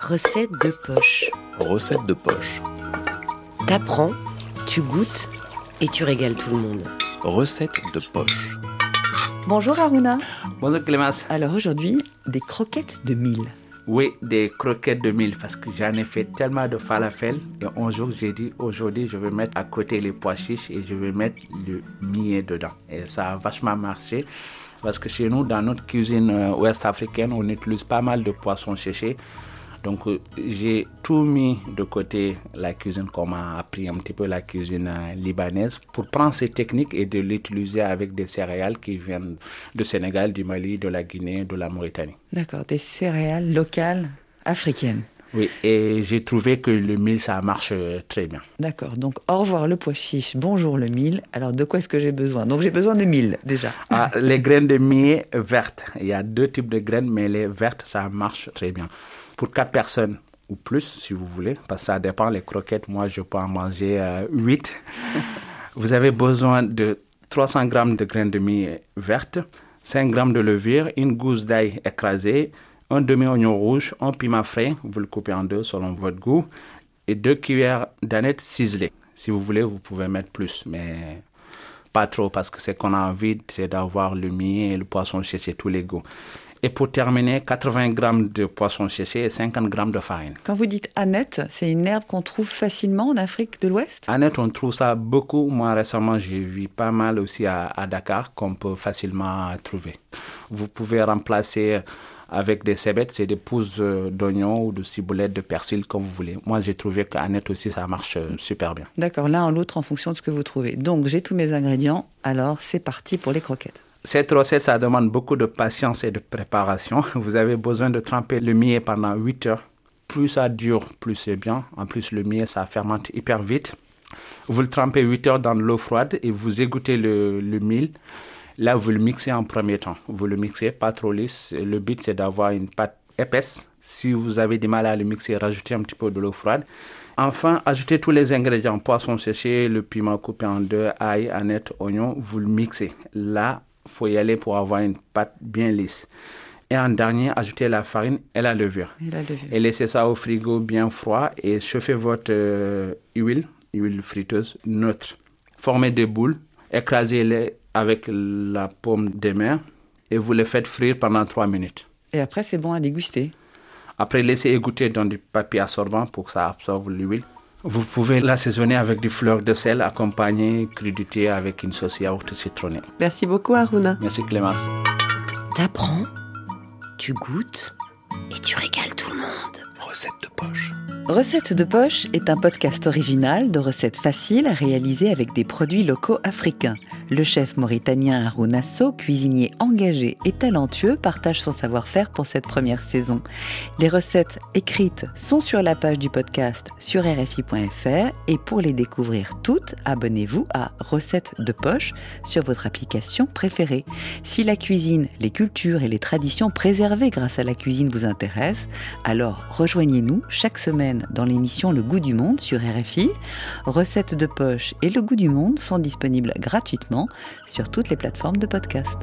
Recette de poche. Recette de poche. T'apprends, tu goûtes et tu régales tout le monde. Recette de poche. Bonjour Aruna. Bonjour Clémence. Alors aujourd'hui, des croquettes de mille. Oui, des croquettes de mille parce que j'en ai fait tellement de falafel et un jour j'ai dit aujourd'hui je vais mettre à côté les pois chiches et je vais mettre le millet dedans. Et ça a vachement marché parce que chez nous dans notre cuisine euh, ouest africaine on utilise pas mal de poissons séchés. Donc euh, j'ai tout mis de côté la cuisine qu'on m'a appris un petit peu la cuisine euh, libanaise pour prendre ces techniques et de l'utiliser avec des céréales qui viennent du Sénégal, du Mali, de la Guinée, de la Mauritanie. D'accord, des céréales locales africaines. Oui, et j'ai trouvé que le mil, ça marche euh, très bien. D'accord, donc au revoir le pois chiche, bonjour le mil. Alors de quoi est-ce que j'ai besoin? Donc j'ai besoin de mille déjà. Ah, les graines de millet vertes, il y a deux types de graines, mais les vertes, ça marche très bien. Pour quatre personnes ou plus, si vous voulez, parce que ça dépend, les croquettes, moi je peux en manger euh, huit. vous avez besoin de 300 grammes de graines de millet vertes, 5 grammes de levure, une gousse d'ail écrasée, un demi-oignon rouge, un piment frais, vous le coupez en deux selon votre goût, et deux cuillères d'anettes ciselées. Si vous voulez, vous pouvez mettre plus, mais pas trop, parce que ce qu'on a envie, c'est d'avoir le millet et le poisson séché tous les goûts. Et pour terminer, 80 grammes de poisson séché et 50 grammes de farine. Quand vous dites aneth, c'est une herbe qu'on trouve facilement en Afrique de l'Ouest? Annette, on trouve ça beaucoup. Moi, récemment, j'ai vu pas mal aussi à, à Dakar qu'on peut facilement trouver. Vous pouvez remplacer avec des cébettes, c'est des pousses d'oignons ou de ciboulettes, de persil, comme vous voulez. Moi, j'ai trouvé qu'Annette aussi, ça marche euh, super bien. D'accord, l'un ou l'autre en fonction de ce que vous trouvez. Donc j'ai tous mes ingrédients, alors c'est parti pour les croquettes. Cette recette, ça demande beaucoup de patience et de préparation. Vous avez besoin de tremper le millet pendant 8 heures. Plus ça dure, plus c'est bien. En plus, le millet, ça fermente hyper vite. Vous le trempez 8 heures dans l'eau froide et vous égouttez le, le. Là, vous le mixez en premier temps. Vous le mixez pas trop lisse. Le but, c'est d'avoir une pâte épaisse. Si vous avez du mal à le mixer, rajoutez un petit peu de l'eau froide. Enfin, ajoutez tous les ingrédients, poisson séché, le piment coupé en deux, ail, aneth, oignon, vous le mixez. Là, faut y aller pour avoir une pâte bien lisse. Et en dernier, ajoutez la farine et la levure. Et la levure. Et laissez ça au frigo bien froid et chauffez votre euh, huile, huile friteuse neutre. Formez des boules, écrasez-les avec la paume des mains et vous les faites frire pendant 3 minutes. Et après, c'est bon à déguster. Après, laissez égoutter dans du papier absorbant pour que ça absorbe l'huile. Vous pouvez l'assaisonner avec des fleurs de sel accompagnées, crudité avec une sauce yaourt citronnée. Merci beaucoup Aruna. Merci Clémence. T'apprends, tu goûtes et tu régales tout le monde. Recette de poche. Recette de poche est un podcast original de recettes faciles réalisées avec des produits locaux africains. Le chef mauritanien Harouna So, cuisinier engagé et talentueux, partage son savoir-faire pour cette première saison. Les recettes écrites sont sur la page du podcast sur rfi.fr et pour les découvrir toutes, abonnez-vous à Recettes de poche sur votre application préférée. Si la cuisine, les cultures et les traditions préservées grâce à la cuisine vous intéressent, alors rejoignez-nous chaque semaine dans l'émission Le goût du monde sur RFI. Recettes de poche et Le goût du monde sont disponibles gratuitement sur toutes les plateformes de podcast.